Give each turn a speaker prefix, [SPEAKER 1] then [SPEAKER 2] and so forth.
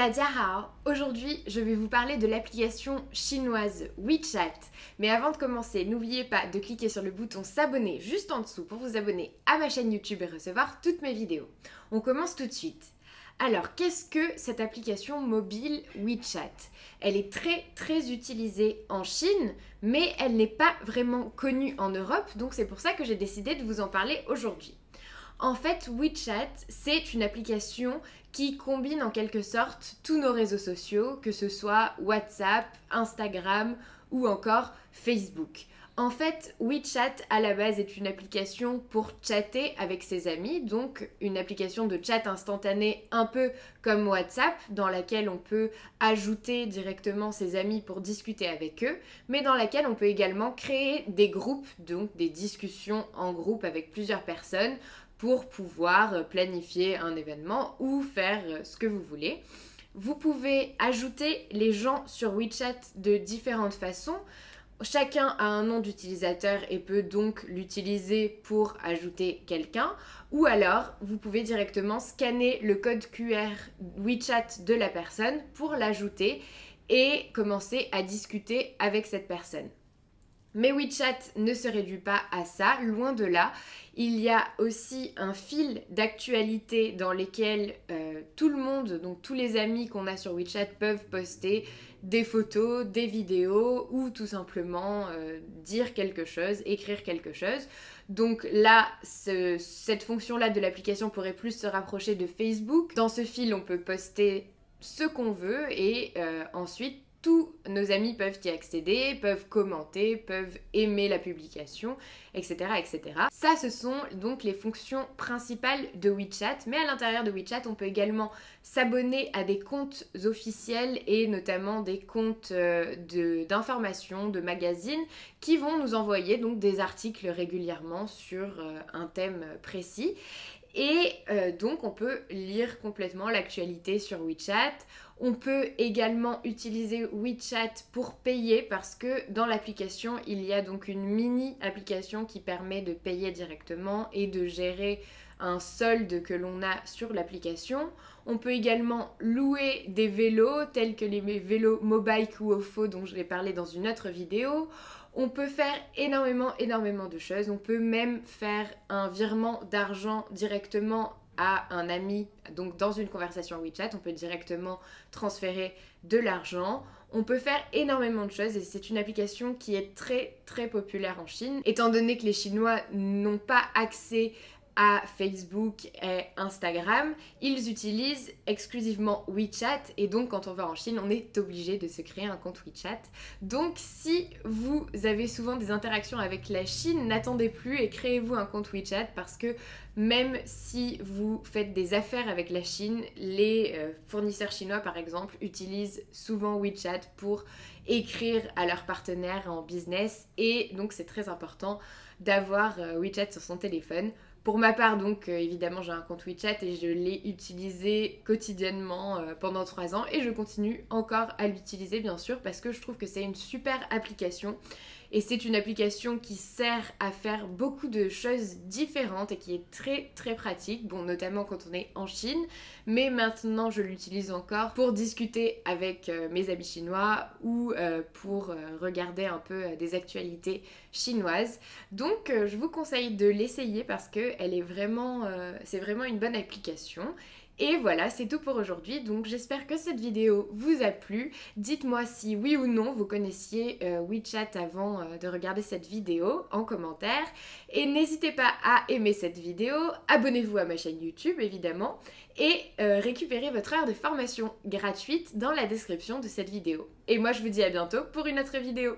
[SPEAKER 1] Hao, aujourd'hui je vais vous parler de l'application chinoise WeChat. Mais avant de commencer, n'oubliez pas de cliquer sur le bouton s'abonner juste en dessous pour vous abonner à ma chaîne YouTube et recevoir toutes mes vidéos. On commence tout de suite. Alors, qu'est-ce que cette application mobile WeChat? Elle est très très utilisée en Chine, mais elle n'est pas vraiment connue en Europe, donc c'est pour ça que j'ai décidé de vous en parler aujourd'hui. En fait, WeChat, c'est une application qui combine en quelque sorte tous nos réseaux sociaux, que ce soit WhatsApp, Instagram ou encore Facebook. En fait, WeChat à la base est une application pour chatter avec ses amis, donc une application de chat instantané un peu comme WhatsApp, dans laquelle on peut ajouter directement ses amis pour discuter avec eux, mais dans laquelle on peut également créer des groupes, donc des discussions en groupe avec plusieurs personnes pour pouvoir planifier un événement ou faire ce que vous voulez. Vous pouvez ajouter les gens sur WeChat de différentes façons. Chacun a un nom d'utilisateur et peut donc l'utiliser pour ajouter quelqu'un. Ou alors, vous pouvez directement scanner le code QR WeChat de la personne pour l'ajouter et commencer à discuter avec cette personne. Mais WeChat ne se réduit pas à ça, loin de là. Il y a aussi un fil d'actualité dans lesquels euh, tout le monde, donc tous les amis qu'on a sur WeChat peuvent poster des photos, des vidéos ou tout simplement euh, dire quelque chose, écrire quelque chose. Donc là, cette fonction-là de l'application pourrait plus se rapprocher de Facebook. Dans ce fil, on peut poster ce qu'on veut et euh, ensuite tous nos amis peuvent y accéder, peuvent commenter, peuvent aimer la publication, etc., etc. Ça, ce sont donc les fonctions principales de WeChat. Mais à l'intérieur de WeChat, on peut également s'abonner à des comptes officiels et notamment des comptes euh, d'information, de, magazines qui vont nous envoyer donc des articles régulièrement sur euh, un thème précis. Et euh, donc on peut lire complètement l'actualité sur WeChat. On peut également utiliser WeChat pour payer parce que dans l'application, il y a donc une mini application qui permet de payer directement et de gérer un solde que l'on a sur l'application. On peut également louer des vélos tels que les vélos Mobike ou Ofo dont je vais parler dans une autre vidéo. On peut faire énormément, énormément de choses. On peut même faire un virement d'argent directement à un ami, donc dans une conversation WeChat, on peut directement transférer de l'argent. On peut faire énormément de choses et c'est une application qui est très très populaire en Chine. Étant donné que les Chinois n'ont pas accès à Facebook et Instagram, ils utilisent exclusivement WeChat et donc quand on va en Chine, on est obligé de se créer un compte WeChat. Donc si vous avez souvent des interactions avec la Chine, n'attendez plus et créez-vous un compte WeChat parce que même si vous faites des affaires avec la Chine, les euh, fournisseurs chinois par exemple utilisent souvent WeChat pour écrire à leurs partenaires en business. Et donc c'est très important d'avoir euh, WeChat sur son téléphone pour ma part, donc, euh, évidemment, j'ai un compte WeChat et je l'ai utilisé quotidiennement euh, pendant 3 ans et je continue encore à l'utiliser, bien sûr, parce que je trouve que c'est une super application et c'est une application qui sert à faire beaucoup de choses différentes et qui est très très pratique, bon notamment quand on est en Chine, mais maintenant je l'utilise encore pour discuter avec euh, mes amis chinois ou euh, pour euh, regarder un peu des actualités chinoises. Donc je vous conseille de l'essayer parce que elle est vraiment, c'est vraiment une bonne application. Et voilà, c'est tout pour aujourd'hui. Donc j'espère que cette vidéo vous a plu. Dites-moi si oui ou non vous connaissiez euh, WeChat avant euh, de regarder cette vidéo en commentaire. Et n'hésitez pas à aimer cette vidéo, abonnez-vous à ma chaîne YouTube évidemment, et euh, récupérez votre heure de formation gratuite dans la description de cette vidéo. Et moi je vous dis à bientôt pour une autre vidéo.